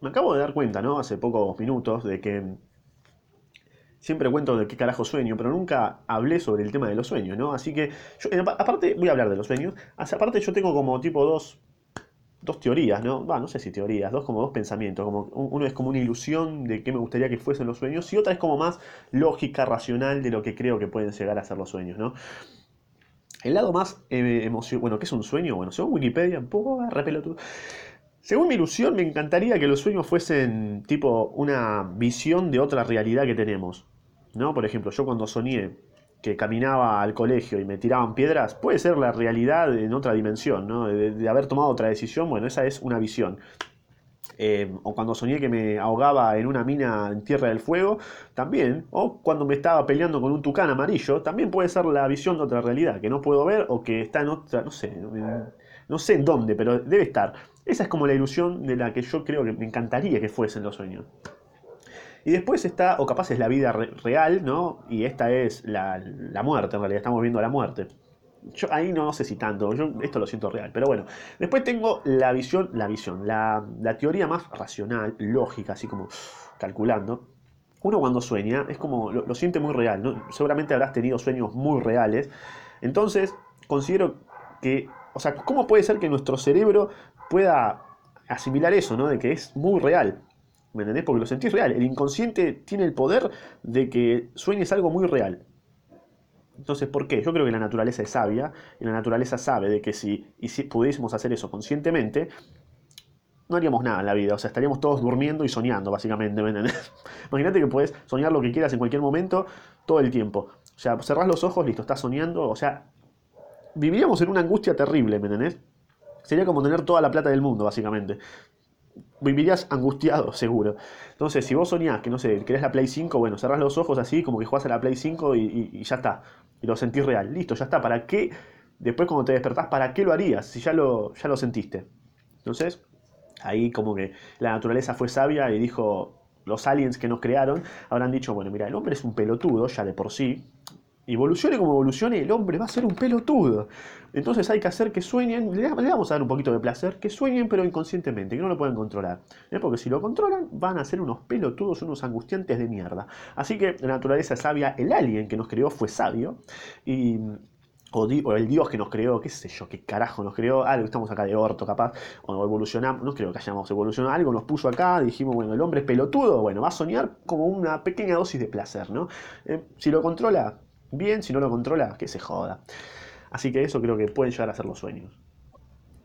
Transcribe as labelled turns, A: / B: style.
A: me acabo de dar cuenta, ¿no? Hace pocos minutos de que siempre cuento de qué carajo sueño, pero nunca hablé sobre el tema de los sueños, ¿no? Así que, aparte, voy a hablar de los sueños. Aparte, yo tengo como tipo dos, dos teorías, ¿no? Va, no sé si teorías, dos como dos pensamientos. Como, uno es como una ilusión de qué me gustaría que fuesen los sueños, y otra es como más lógica, racional de lo que creo que pueden llegar a ser los sueños, ¿no? El lado más eh, bueno, ¿qué es un sueño? Bueno, según Wikipedia, un poco repelotudo. Según mi ilusión, me encantaría que los sueños fuesen tipo una visión de otra realidad que tenemos. ¿No? Por ejemplo, yo cuando soñé que caminaba al colegio y me tiraban piedras, puede ser la realidad en otra dimensión, ¿no? De, haber tomado otra decisión, bueno, esa es una visión. Eh, o cuando soñé que me ahogaba en una mina en Tierra del Fuego, también. O cuando me estaba peleando con un tucán amarillo, también puede ser la visión de otra realidad, que no puedo ver o que está en otra, no sé, no sé en dónde, pero debe estar. Esa es como la ilusión de la que yo creo que me encantaría que fuesen los sueños. Y después está, o capaz es la vida real, ¿no? Y esta es la, muerte, en realidad estamos viendo la muerte. Yo ahí no, sé si tanto, yo esto lo siento real, pero bueno. Después tengo la visión, la visión, la, teoría más racional, lógica, así como calculando. Uno cuando sueña es como, lo, siente muy real, ¿no? Seguramente habrás tenido sueños muy reales. Entonces, considero que, o sea, ¿cómo puede ser que nuestro cerebro pueda asimilar eso, ¿no? De que es muy real. ¿Me entendés? Porque lo sentís real. El inconsciente tiene el poder de que sueñes algo muy real. Entonces, ¿por qué? Yo creo que la naturaleza es sabia y la naturaleza sabe de que si, y si pudiésemos hacer eso conscientemente, no haríamos nada en la vida. O sea, estaríamos todos durmiendo y soñando, básicamente. ¿me entendés? Imagínate que puedes soñar lo que quieras en cualquier momento, todo el tiempo. O sea, cerrás los ojos, listo, estás soñando. O sea, viviríamos en una angustia terrible, ¿me entendés? Sería como tener toda la plata del mundo, básicamente. Vivirías angustiado, seguro. Entonces, si vos soñás que, no sé, querés la Play 5, bueno, cerrás los ojos así, como que jugás a la Play 5 y, ya está. Y lo sentís real. Listo, ya está. ¿Para qué? Después cuando te despertás, ¿para qué lo harías? Si ya lo, ya lo sentiste. Entonces, ahí como que la naturaleza fue sabia y dijo, los aliens que nos crearon habrán dicho, bueno, mira, el hombre es un pelotudo ya de por sí, evolucione como evolucione, el hombre va a ser un pelotudo. Entonces hay que hacer que sueñen, le vamos a dar un poquito de placer, que sueñen pero inconscientemente, que no lo pueden controlar. ¿eh? Porque si lo controlan, van a ser unos pelotudos, unos angustiantes de mierda. Así que la naturaleza es sabia, el alien que nos creó fue sabio, y o, el Dios que nos creó, qué sé yo, qué carajo nos creó, algo, estamos acá de orto capaz, o evolucionamos, no creo que hayamos evolucionado, algo nos puso acá, dijimos, bueno, el hombre es pelotudo, bueno, va a soñar como una pequeña dosis de placer, ¿no? Eh, si lo controla, bien, si no lo controla, que se joda. Así que eso creo que pueden llegar a ser los sueños.